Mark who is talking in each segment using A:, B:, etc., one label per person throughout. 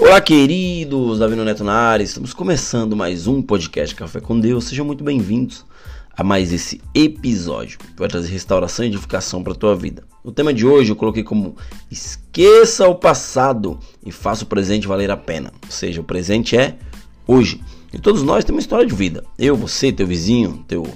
A: Olá, queridos, Davi Neto na área. Estamos começando mais um podcast Café com Deus. Sejam muito bem-vindos a mais esse episódio que vai trazer restauração e edificação para a tua vida. O tema de hoje eu coloquei como esqueça o passado e faça o presente valer a pena. Ou seja, o presente é hoje. E todos nós temos uma história de vida. Eu, você, teu vizinho, teu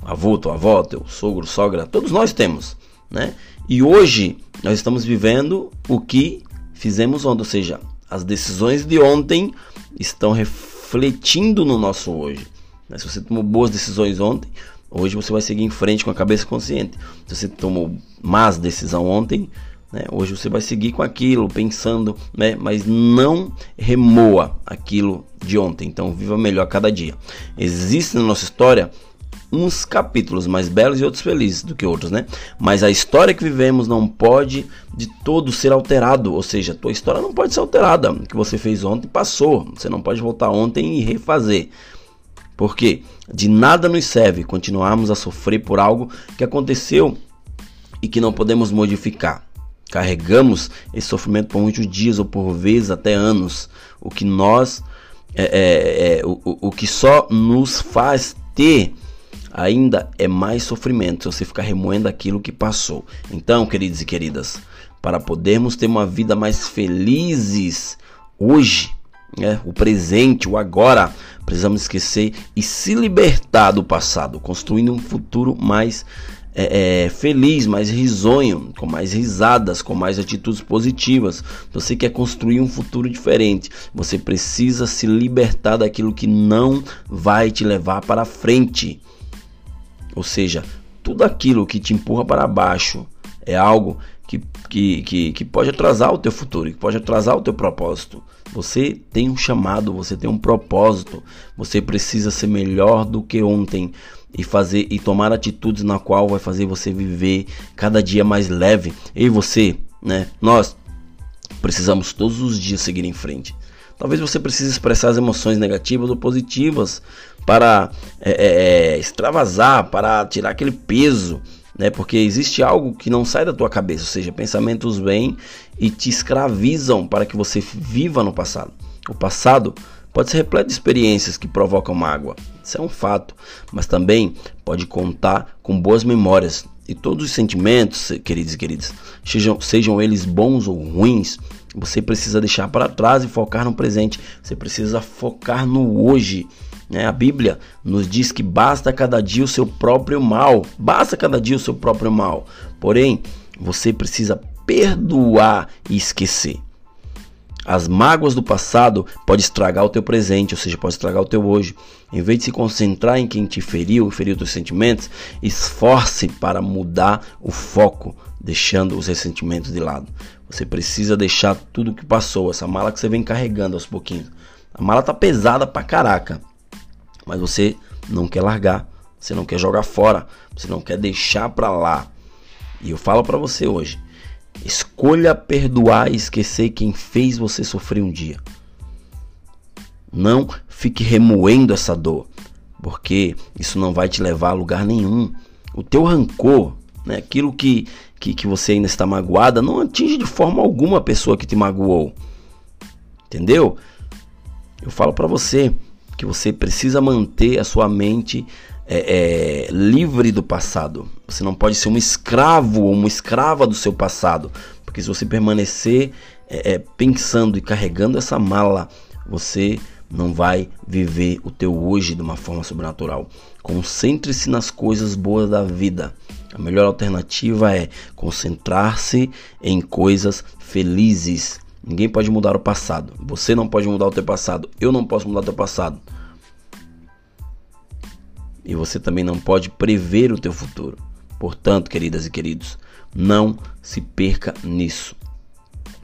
A: avô, tua avó, teu sogro, sogra, todos nós temos, né? E hoje nós estamos vivendo o que fizemos ontem, ou seja, as decisões de ontem estão refletindo no nosso hoje. Né? Se você tomou boas decisões ontem, hoje você vai seguir em frente com a cabeça consciente. Se você tomou más decisão ontem, né? hoje você vai seguir com aquilo, pensando, né? mas não remoa aquilo de ontem. Então, viva melhor cada dia. Existe na nossa história uns capítulos mais belos e outros felizes do que outros, né? Mas a história que vivemos não pode de todo ser alterado, ou seja, a tua história não pode ser alterada. O que você fez ontem passou, você não pode voltar ontem e refazer. Porque de nada nos serve continuarmos a sofrer por algo que aconteceu e que não podemos modificar. Carregamos esse sofrimento por muitos dias ou por vezes até anos, o que nós é, é, é o, o que só nos faz ter ainda é mais sofrimento se você ficar remoendo aquilo que passou. Então, queridos e queridas, para podermos ter uma vida mais felizes hoje, né, o presente, o agora, precisamos esquecer e se libertar do passado, construindo um futuro mais é, é, feliz, mais risonho, com mais risadas, com mais atitudes positivas. Você quer construir um futuro diferente, você precisa se libertar daquilo que não vai te levar para frente. Ou seja, tudo aquilo que te empurra para baixo é algo que, que, que, que, pode atrasar o teu futuro, que pode atrasar o teu propósito. Você tem um chamado, você tem um propósito, você precisa ser melhor do que ontem e fazer e tomar atitudes na qual vai fazer você viver cada dia mais leve. E você, né? Nós precisamos todos os dias seguir em frente. Talvez você precise expressar as emoções negativas ou positivas para é, é, é, extravasar, para tirar aquele peso, né? Porque existe algo que não sai da tua cabeça, ou seja, pensamentos vêm e te escravizam para que você viva no passado. O passado pode ser repleto de experiências que provocam mágoa, isso é um fato, mas também pode contar com boas memórias. E todos os sentimentos, queridos e queridas, sejam, sejam eles bons ou ruins, você precisa deixar para trás e focar no presente. Você precisa focar no hoje. Né? A Bíblia nos diz que basta cada dia o seu próprio mal. Basta cada dia o seu próprio mal. Porém, você precisa perdoar e esquecer. As mágoas do passado podem estragar o teu presente, ou seja, pode estragar o teu hoje. Em vez de se concentrar em quem te feriu, feriu teus sentimentos, esforce para mudar o foco, deixando os ressentimentos de lado. Você precisa deixar tudo que passou, essa mala que você vem carregando aos pouquinhos. A mala tá pesada pra caraca, mas você não quer largar, você não quer jogar fora, você não quer deixar pra lá. E eu falo para você hoje, escolha perdoar e esquecer quem fez você sofrer um dia. Não fique remoendo essa dor, porque isso não vai te levar a lugar nenhum. O teu rancor, né, aquilo que que, que você ainda está magoada, não atinge de forma alguma a pessoa que te magoou. Entendeu? Eu falo para você que você precisa manter a sua mente é, é, livre do passado. Você não pode ser um escravo ou uma escrava do seu passado. Porque se você permanecer é, é pensando e carregando essa mala, você não vai viver o teu hoje de uma forma sobrenatural. Concentre-se nas coisas boas da vida. A melhor alternativa é concentrar-se em coisas felizes. Ninguém pode mudar o passado. Você não pode mudar o teu passado. Eu não posso mudar o teu passado. E você também não pode prever o teu futuro. Portanto, queridas e queridos, não se perca nisso.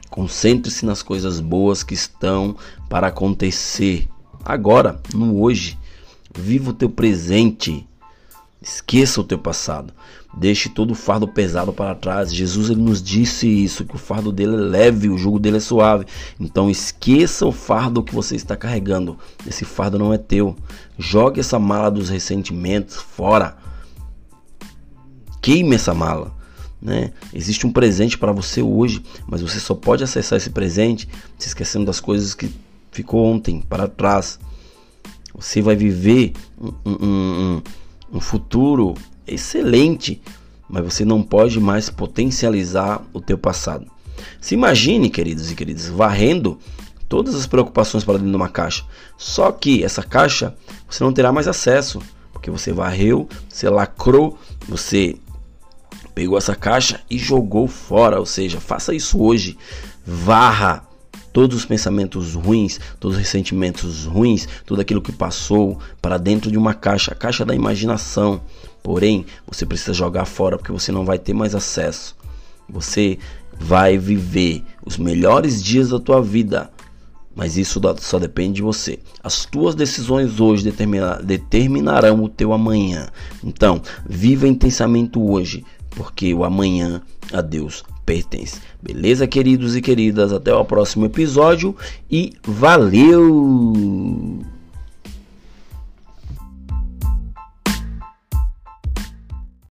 A: Concentre-se nas coisas boas que estão para acontecer agora, no hoje. Viva o teu presente. Esqueça o teu passado. Deixe todo o fardo pesado para trás. Jesus ele nos disse isso, que o fardo dele é leve, o jugo dele é suave. Então esqueça o fardo que você está carregando. Esse fardo não é teu. Jogue essa mala dos ressentimentos fora. Queime essa mala. Né? Existe um presente para você hoje, mas você só pode acessar esse presente se esquecendo das coisas que ficou ontem para trás. Você vai viver um, um, um, um futuro excelente, mas você não pode mais potencializar o teu passado. Se imagine, queridos e queridas, varrendo todas as preocupações para dentro de uma caixa. Só que essa caixa você não terá mais acesso, porque você varreu, você lacrou, você pegou essa caixa e jogou fora. Ou seja, faça isso hoje. Varra todos os pensamentos ruins, todos os ressentimentos ruins, tudo aquilo que passou para dentro de uma caixa, a caixa da imaginação. Porém, você precisa jogar fora porque você não vai ter mais acesso. Você vai viver os melhores dias da tua vida, mas isso só depende de você. As tuas decisões hoje determinar, determinarão o teu amanhã. Então, viva intensamente hoje, porque o amanhã a Deus pertence. Beleza, queridos e queridas? Até o próximo episódio e valeu!